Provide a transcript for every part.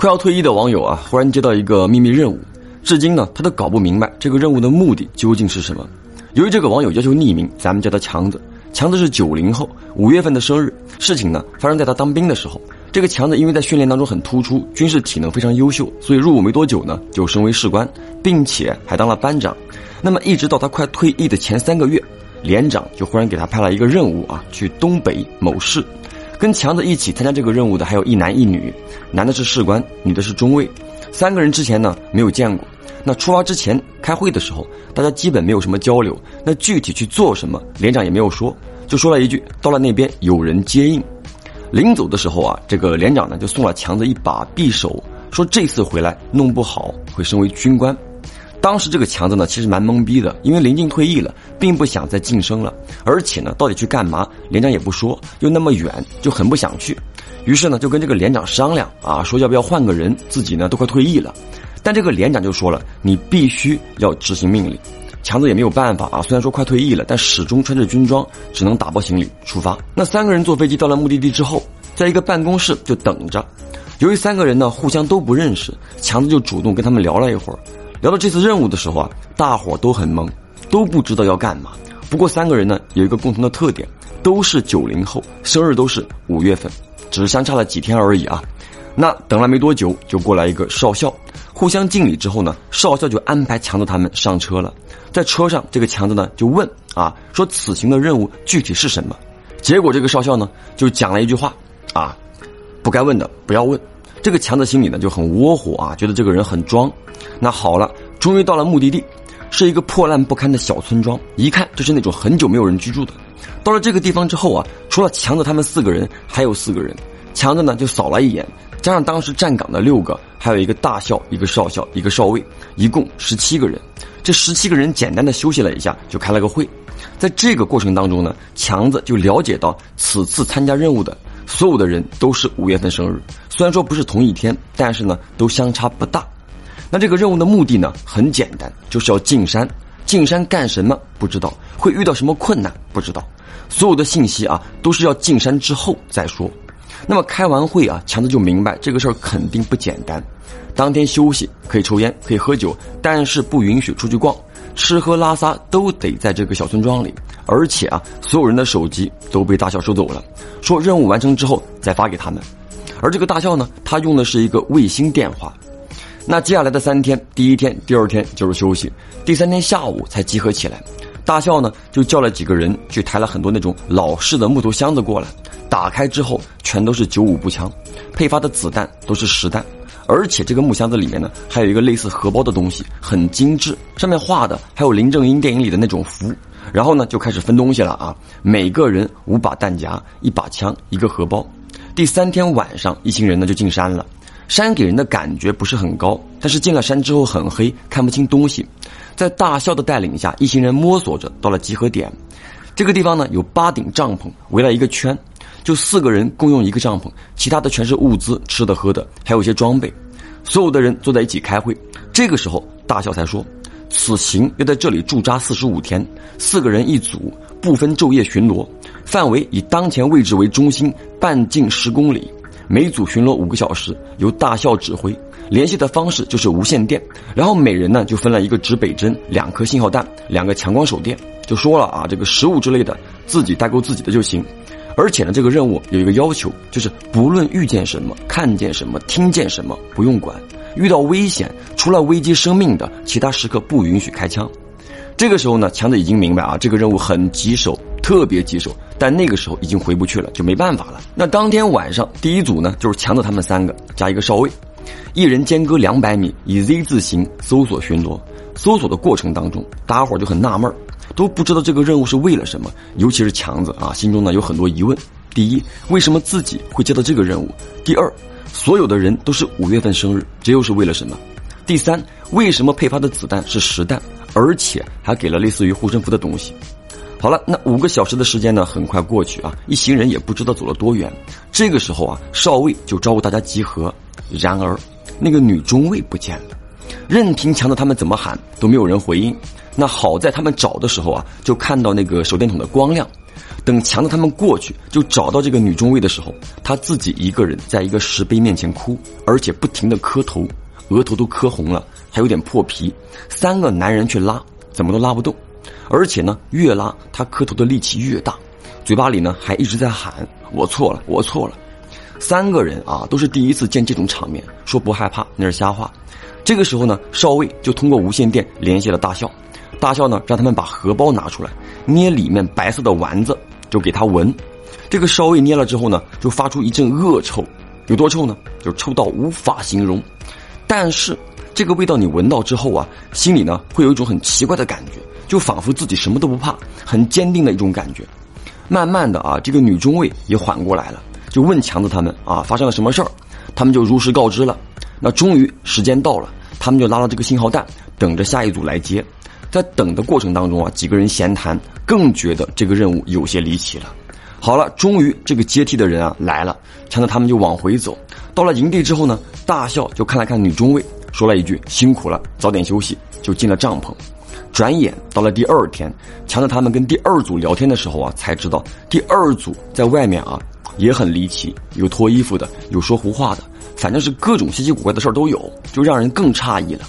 快要退役的网友啊，忽然接到一个秘密任务，至今呢，他都搞不明白这个任务的目的究竟是什么。由于这个网友要求匿名，咱们叫他强子。强子是九零后，五月份的生日。事情呢，发生在他当兵的时候。这个强子因为在训练当中很突出，军事体能非常优秀，所以入伍没多久呢，就升为士官，并且还当了班长。那么，一直到他快退役的前三个月，连长就忽然给他派了一个任务啊，去东北某市。跟强子一起参加这个任务的还有一男一女，男的是士官，女的是中尉。三个人之前呢没有见过。那出发之前开会的时候，大家基本没有什么交流。那具体去做什么，连长也没有说，就说了一句：“到了那边有人接应。”临走的时候啊，这个连长呢就送了强子一把匕首，说这次回来弄不好会升为军官。当时这个强子呢，其实蛮懵逼的，因为临近退役了，并不想再晋升了，而且呢，到底去干嘛，连长也不说，又那么远，就很不想去。于是呢，就跟这个连长商量啊，说要不要换个人，自己呢都快退役了。但这个连长就说了，你必须要执行命令。强子也没有办法啊，虽然说快退役了，但始终穿着军装，只能打包行李出发。那三个人坐飞机到了目的地之后，在一个办公室就等着。由于三个人呢互相都不认识，强子就主动跟他们聊了一会儿。聊到这次任务的时候啊，大伙都很懵，都不知道要干嘛。不过三个人呢有一个共同的特点，都是九零后，生日都是五月份，只是相差了几天而已啊。那等了没多久，就过来一个少校，互相敬礼之后呢，少校就安排强子他们上车了。在车上，这个强子呢就问啊，说此行的任务具体是什么？结果这个少校呢就讲了一句话啊，不该问的不要问。这个强子心里呢就很窝火啊，觉得这个人很装。那好了，终于到了目的地，是一个破烂不堪的小村庄，一看就是那种很久没有人居住的。到了这个地方之后啊，除了强子他们四个人，还有四个人。强子呢就扫了一眼，加上当时站岗的六个，还有一个大校、一个少校、一个少尉，一共十七个人。这十七个人简单的休息了一下，就开了个会。在这个过程当中呢，强子就了解到此次参加任务的所有的人都是五月份生日，虽然说不是同一天，但是呢都相差不大。那这个任务的目的呢，很简单，就是要进山。进山干什么？不知道。会遇到什么困难？不知道。所有的信息啊，都是要进山之后再说。那么开完会啊，强子就明白这个事儿肯定不简单。当天休息，可以抽烟，可以喝酒，但是不允许出去逛，吃喝拉撒都得在这个小村庄里。而且啊，所有人的手机都被大校收走了，说任务完成之后再发给他们。而这个大校呢，他用的是一个卫星电话。那接下来的三天，第一天、第二天就是休息，第三天下午才集合起来。大校呢就叫了几个人去抬了很多那种老式的木头箱子过来，打开之后全都是九五步枪，配发的子弹都是实弹，而且这个木箱子里面呢还有一个类似荷包的东西，很精致，上面画的还有林正英电影里的那种符。然后呢就开始分东西了啊，每个人五把弹夹，一把枪，一个荷包。第三天晚上，一行人呢就进山了。山给人的感觉不是很高，但是进了山之后很黑，看不清东西。在大笑的带领下，一行人摸索着到了集合点。这个地方呢有八顶帐篷围了一个圈，就四个人共用一个帐篷，其他的全是物资，吃的喝的，还有一些装备。所有的人坐在一起开会。这个时候，大笑才说：“此行要在这里驻扎四十五天，四个人一组，不分昼夜巡逻，范围以当前位置为中心，半径十公里。”每组巡逻五个小时，由大校指挥。联系的方式就是无线电。然后每人呢就分了一个指北针、两颗信号弹、两个强光手电。就说了啊，这个食物之类的自己带够自己的就行。而且呢，这个任务有一个要求，就是不论遇见什么、看见什么、听见什么，不用管。遇到危险，除了危及生命的，其他时刻不允许开枪。这个时候呢，强子已经明白啊，这个任务很棘手。特别棘手，但那个时候已经回不去了，就没办法了。那当天晚上，第一组呢就是强子他们三个加一个少尉，一人间隔两百米，以 Z 字形搜索巡逻。搜索的过程当中，大家伙就很纳闷都不知道这个任务是为了什么。尤其是强子啊，心中呢有很多疑问：第一，为什么自己会接到这个任务？第二，所有的人都是五月份生日，这又是为了什么？第三，为什么配发的子弹是实弹，而且还给了类似于护身符的东西？好了，那五个小时的时间呢，很快过去啊，一行人也不知道走了多远。这个时候啊，少尉就招呼大家集合。然而，那个女中尉不见了，任凭强子他们怎么喊都没有人回应。那好在他们找的时候啊，就看到那个手电筒的光亮。等强子他们过去，就找到这个女中尉的时候，她自己一个人在一个石碑面前哭，而且不停的磕头，额头都磕红了，还有点破皮。三个男人去拉，怎么都拉不动，而且呢，越拉她磕头的力气越大，嘴巴里呢还一直在喊：“我错了，我错了。”三个人啊，都是第一次见这种场面，说不害怕那是瞎话。这个时候呢，少尉就通过无线电联系了大校，大校呢让他们把荷包拿出来，捏里面白色的丸子。就给他闻，这个稍微捏了之后呢，就发出一阵恶臭，有多臭呢？就臭到无法形容。但是这个味道你闻到之后啊，心里呢会有一种很奇怪的感觉，就仿佛自己什么都不怕，很坚定的一种感觉。慢慢的啊，这个女中尉也缓过来了，就问强子他们啊发生了什么事儿，他们就如实告知了。那终于时间到了，他们就拉了这个信号弹，等着下一组来接。在等的过程当中啊，几个人闲谈，更觉得这个任务有些离奇了。好了，终于这个接替的人啊来了，强子他们就往回走。到了营地之后呢，大笑就看了看女中尉，说了一句：“辛苦了，早点休息。”就进了帐篷。转眼到了第二天，强子他们跟第二组聊天的时候啊，才知道第二组在外面啊也很离奇，有脱衣服的，有说胡话的，反正是各种稀奇古怪的事儿都有，就让人更诧异了。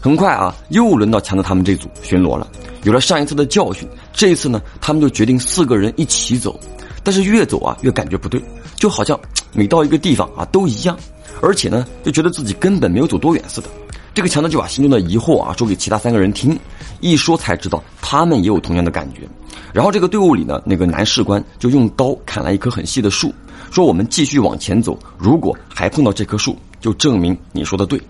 很快啊，又轮到强子他们这组巡逻了。有了上一次的教训，这一次呢，他们就决定四个人一起走。但是越走啊，越感觉不对，就好像每到一个地方啊都一样，而且呢，就觉得自己根本没有走多远似的。这个强子就把心中的疑惑啊说给其他三个人听，一说才知道他们也有同样的感觉。然后这个队伍里呢，那个男士官就用刀砍了一棵很细的树，说我们继续往前走，如果还碰到这棵树，就证明你说的对。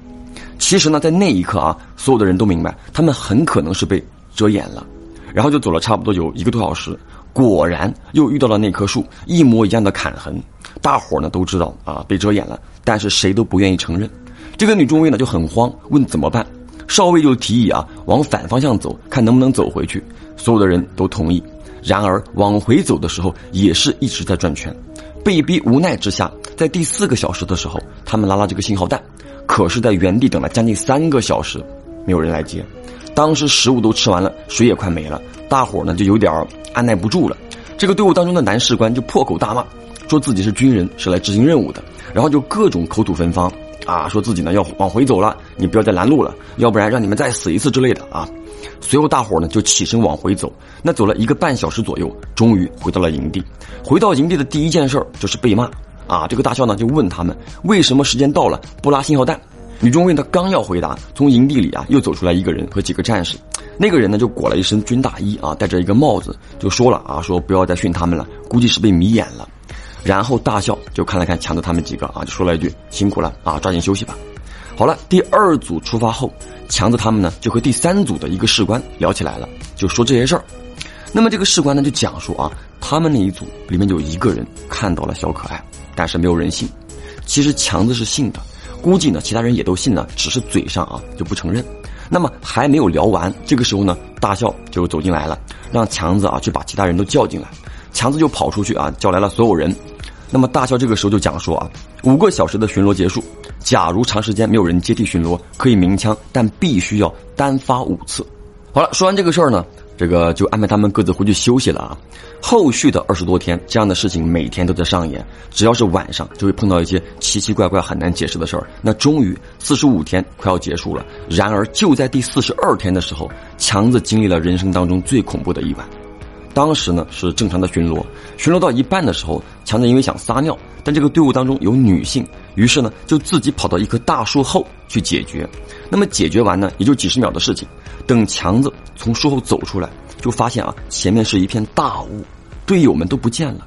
其实呢，在那一刻啊，所有的人都明白，他们很可能是被遮掩了。然后就走了差不多有一个多小时，果然又遇到了那棵树一模一样的砍痕。大伙儿呢都知道啊，被遮掩了，但是谁都不愿意承认。这个女中尉呢就很慌，问怎么办。少尉就提议啊，往反方向走，看能不能走回去。所有的人都同意。然而往回走的时候，也是一直在转圈。被逼无奈之下，在第四个小时的时候，他们拉了这个信号弹。可是，在原地等了将近三个小时，没有人来接。当时食物都吃完了，水也快没了，大伙呢就有点按耐不住了。这个队伍当中的男士官就破口大骂，说自己是军人，是来执行任务的，然后就各种口吐芬芳，啊，说自己呢要往回走了，你不要再拦路了，要不然让你们再死一次之类的啊。随后大伙呢就起身往回走，那走了一个半小时左右，终于回到了营地。回到营地的第一件事就是被骂。啊，这个大校呢就问他们为什么时间到了不拉信号弹？女中尉她刚要回答，从营地里啊又走出来一个人和几个战士，那个人呢就裹了一身军大衣啊，戴着一个帽子，就说了啊，说不要再训他们了，估计是被迷眼了。然后大笑就看了看强子他们几个啊，就说了一句辛苦了啊，抓紧休息吧。好了，第二组出发后，强子他们呢就和第三组的一个士官聊起来了，就说这些事儿。那么这个士官呢就讲述啊，他们那一组里面有一个人看到了小可爱。但是没有人信，其实强子是信的，估计呢其他人也都信了，只是嘴上啊就不承认。那么还没有聊完，这个时候呢，大笑就走进来了，让强子啊去把其他人都叫进来。强子就跑出去啊，叫来了所有人。那么大笑这个时候就讲说啊，五个小时的巡逻结束，假如长时间没有人接替巡逻，可以鸣枪，但必须要单发五次。好了，说完这个事儿呢。这个就安排他们各自回去休息了啊。后续的二十多天，这样的事情每天都在上演。只要是晚上，就会碰到一些奇奇怪怪、很难解释的事儿。那终于四十五天快要结束了，然而就在第四十二天的时候，强子经历了人生当中最恐怖的一晚。当时呢是正常的巡逻，巡逻到一半的时候，强子因为想撒尿，但这个队伍当中有女性，于是呢就自己跑到一棵大树后去解决。那么解决完呢，也就几十秒的事情。等强子从树后走出来，就发现啊前面是一片大雾，队友们都不见了。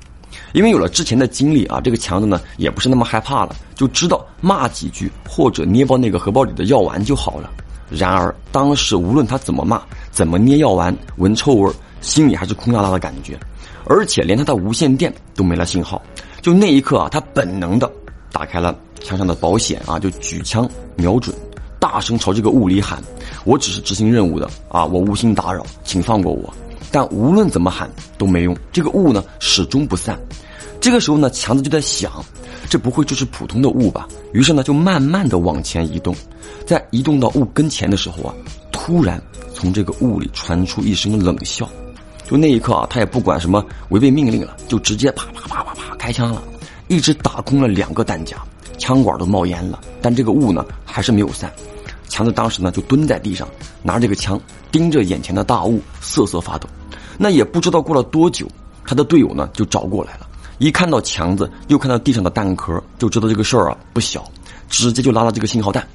因为有了之前的经历啊，这个强子呢也不是那么害怕了，就知道骂几句或者捏爆那个荷包里的药丸就好了。然而当时无论他怎么骂，怎么捏药丸，闻臭味。心里还是空落落的感觉，而且连他的无线电都没了信号。就那一刻啊，他本能的打开了枪上的保险啊，就举枪瞄准，大声朝这个雾里喊：“我只是执行任务的啊，我无心打扰，请放过我。”但无论怎么喊都没用，这个雾呢始终不散。这个时候呢，强子就在想，这不会就是普通的雾吧？于是呢，就慢慢的往前移动，在移动到雾跟前的时候啊，突然从这个雾里传出一声冷笑。就那一刻啊，他也不管什么违背命令了，就直接啪啪啪啪啪开枪了，一直打空了两个弹夹，枪管都冒烟了，但这个雾呢还是没有散。强子当时呢就蹲在地上，拿着这个枪盯着眼前的大雾，瑟瑟发抖。那也不知道过了多久，他的队友呢就找过来了，一看到强子，又看到地上的弹壳，就知道这个事儿啊不小，直接就拉了这个信号弹。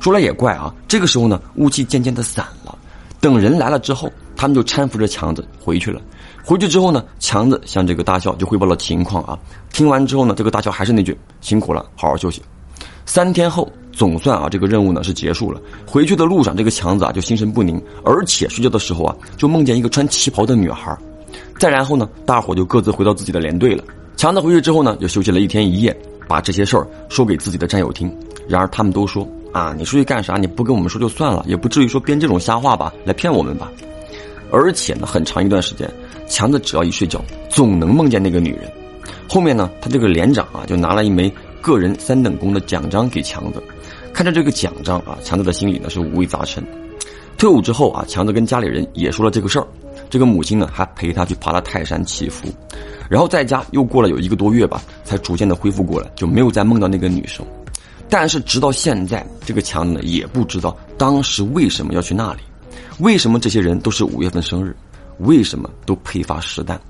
说来也怪啊，这个时候呢雾气渐渐的散了，等人来了之后。他们就搀扶着强子回去了。回去之后呢，强子向这个大校就汇报了情况啊。听完之后呢，这个大校还是那句：“辛苦了，好好休息。”三天后，总算啊，这个任务呢是结束了。回去的路上，这个强子啊就心神不宁，而且睡觉的时候啊就梦见一个穿旗袍的女孩。再然后呢，大伙就各自回到自己的连队了。强子回去之后呢，就休息了一天一夜，把这些事儿说给自己的战友听。然而他们都说：“啊，你出去干啥？你不跟我们说就算了，也不至于说编这种瞎话吧，来骗我们吧。”而且呢，很长一段时间，强子只要一睡觉，总能梦见那个女人。后面呢，他这个连长啊，就拿了一枚个人三等功的奖章给强子。看着这个奖章啊，强子的心里呢是五味杂陈。退伍之后啊，强子跟家里人也说了这个事儿。这个母亲呢，还陪他去爬了泰山祈福。然后在家又过了有一个多月吧，才逐渐的恢复过来，就没有再梦到那个女生。但是直到现在，这个强子呢也不知道当时为什么要去那里。为什么这些人都是五月份生日？为什么都配发实弹？